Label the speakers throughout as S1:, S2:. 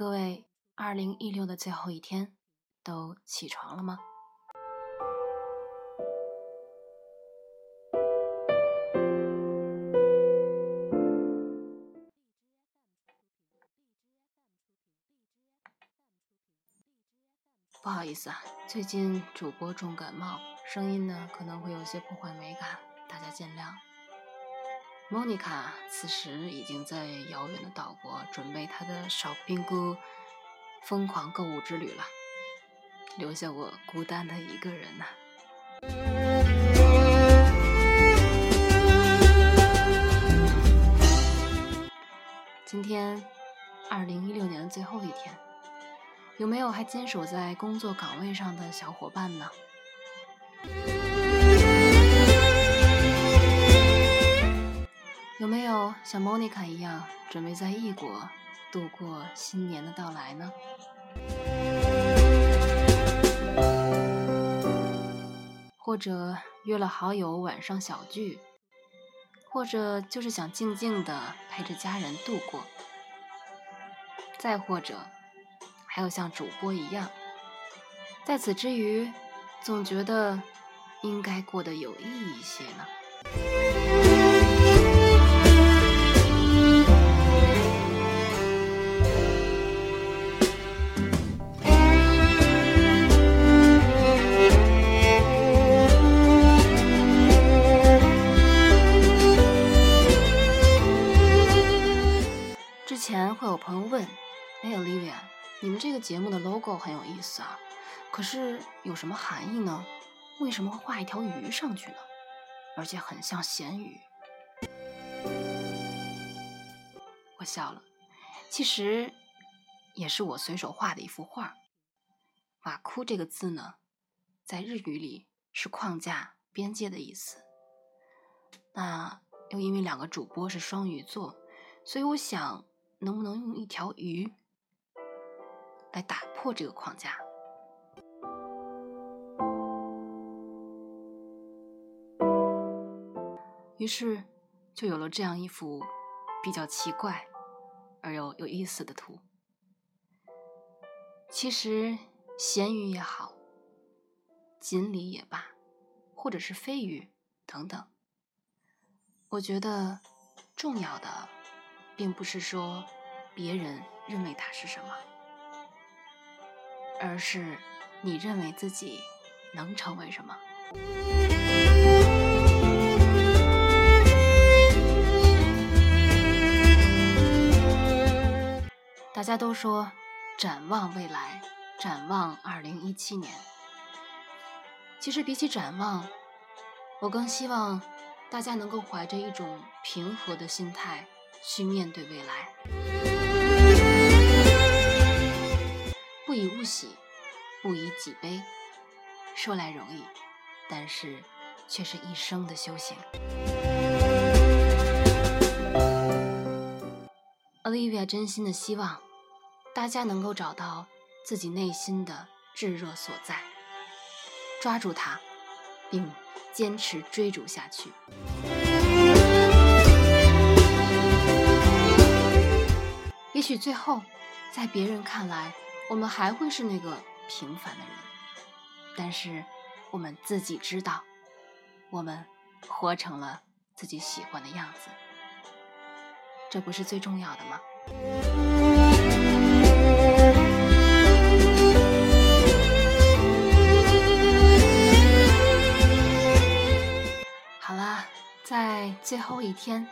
S1: 各位，二零一六的最后一天，都起床了吗？不好意思啊，最近主播重感冒，声音呢可能会有些破坏美感，大家见谅。莫妮卡此时已经在遥远的岛国准备她的少冰哥疯狂购物之旅了，留下我孤单的一个人呐。今天，二零一六年的最后一天。有没有还坚守在工作岗位上的小伙伴呢？有没有像莫妮卡一样准备在异国度过新年的到来呢？或者约了好友晚上小聚，或者就是想静静的陪着家人度过，再或者。还有像主播一样，在此之余，总觉得应该过得有意义一些呢。朋友问：“哎，Olivia。”你们这个节目的 logo 很有意思啊，可是有什么含义呢？为什么会画一条鱼上去呢？而且很像咸鱼。我笑了，其实也是我随手画的一幅画。瓦库这个字呢，在日语里是框架、边界的意思。那又因为两个主播是双鱼座，所以我想，能不能用一条鱼？来打破这个框架，于是就有了这样一幅比较奇怪而又有意思的图。其实咸鱼也好，锦鲤也罢，或者是飞鱼等等，我觉得重要的并不是说别人认为它是什么。而是你认为自己能成为什么？大家都说展望未来，展望二零一七年。其实比起展望，我更希望大家能够怀着一种平和的心态去面对未来。不以物喜，不以己悲。说来容易，但是却是一生的修行。Olivia 真心的希望大家能够找到自己内心的炙热所在，抓住它，并坚持追逐下去。许最后，在别人看来，我们还会是那个平凡的人，但是我们自己知道，我们活成了自己喜欢的样子，这不是最重要的吗？好啦，在最后一天，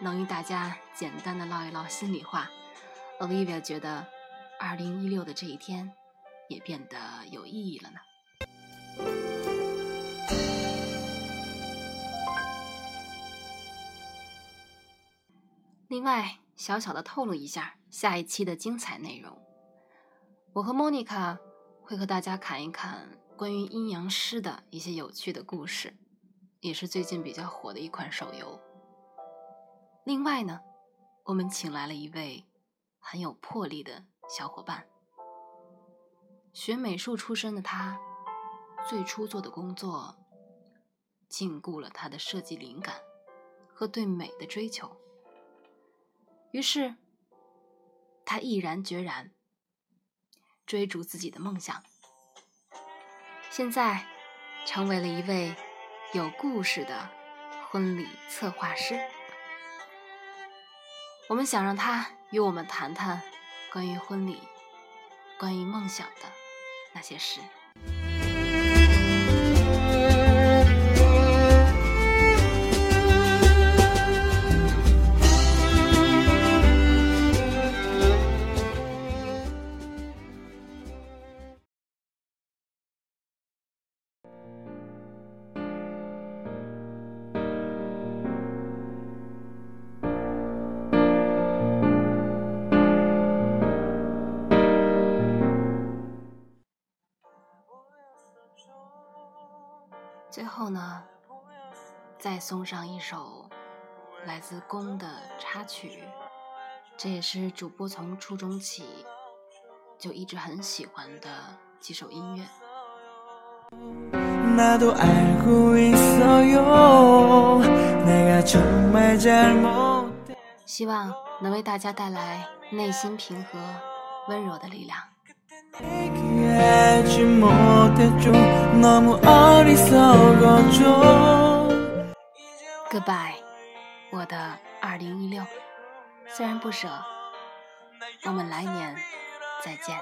S1: 能与大家简单的唠一唠心里话，Olivia 觉得。二零一六的这一天，也变得有意义了呢。另外，小小的透露一下下一期的精彩内容，我和莫妮卡会和大家侃一侃关于阴阳师的一些有趣的故事，也是最近比较火的一款手游。另外呢，我们请来了一位很有魄力的。小伙伴，学美术出身的他，最初做的工作禁锢了他的设计灵感和对美的追求。于是，他毅然决然追逐自己的梦想。现在，成为了一位有故事的婚礼策划师。我们想让他与我们谈谈关于婚礼、关于梦想的那些事。最后呢，再送上一首来自宫的插曲，这也是主播从初中起就一直很喜欢的几首音乐。希望能为大家带来内心平和、温柔的力量。Goodbye，我的二零一六。虽然不舍，我们来年再见。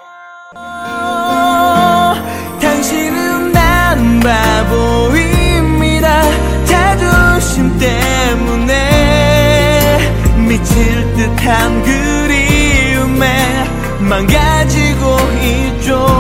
S1: 좀